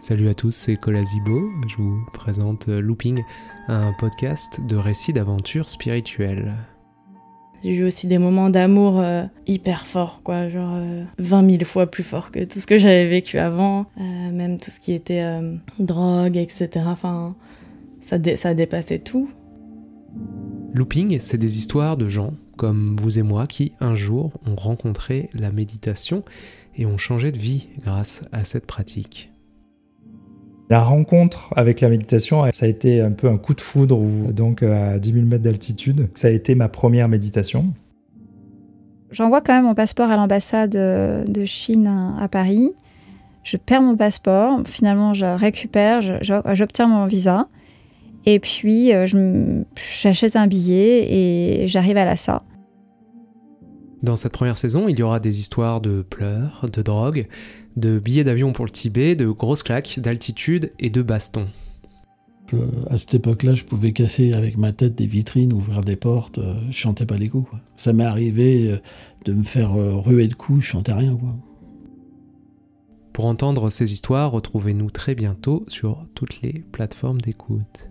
Salut à tous, c'est Colasibo. Je vous présente Looping, un podcast de récits d'aventures spirituelles. J'ai eu aussi des moments d'amour euh, hyper forts, quoi, genre 20 euh, 000 fois plus forts que tout ce que j'avais vécu avant, euh, même tout ce qui était drogue, etc. Enfin, ça, ça dépassait tout. Looping, c'est des histoires de gens comme vous et moi qui, un jour, ont rencontré la méditation et ont changé de vie grâce à cette pratique. La rencontre avec la méditation, ça a été un peu un coup de foudre, donc à 10 000 mètres d'altitude. Ça a été ma première méditation. J'envoie quand même mon passeport à l'ambassade de Chine à Paris. Je perds mon passeport. Finalement, je récupère, j'obtiens mon visa. Et puis, euh, j'achète un billet et j'arrive à Lhasa. Dans cette première saison, il y aura des histoires de pleurs, de drogue, de billets d'avion pour le Tibet, de grosses claques, d'altitude et de bastons. à cette époque-là, je pouvais casser avec ma tête des vitrines, ouvrir des portes, euh, je chantais pas les coups. Ça m'est arrivé euh, de me faire euh, ruer de coups, je chantais rien. Quoi. Pour entendre ces histoires, retrouvez-nous très bientôt sur toutes les plateformes d'écoute.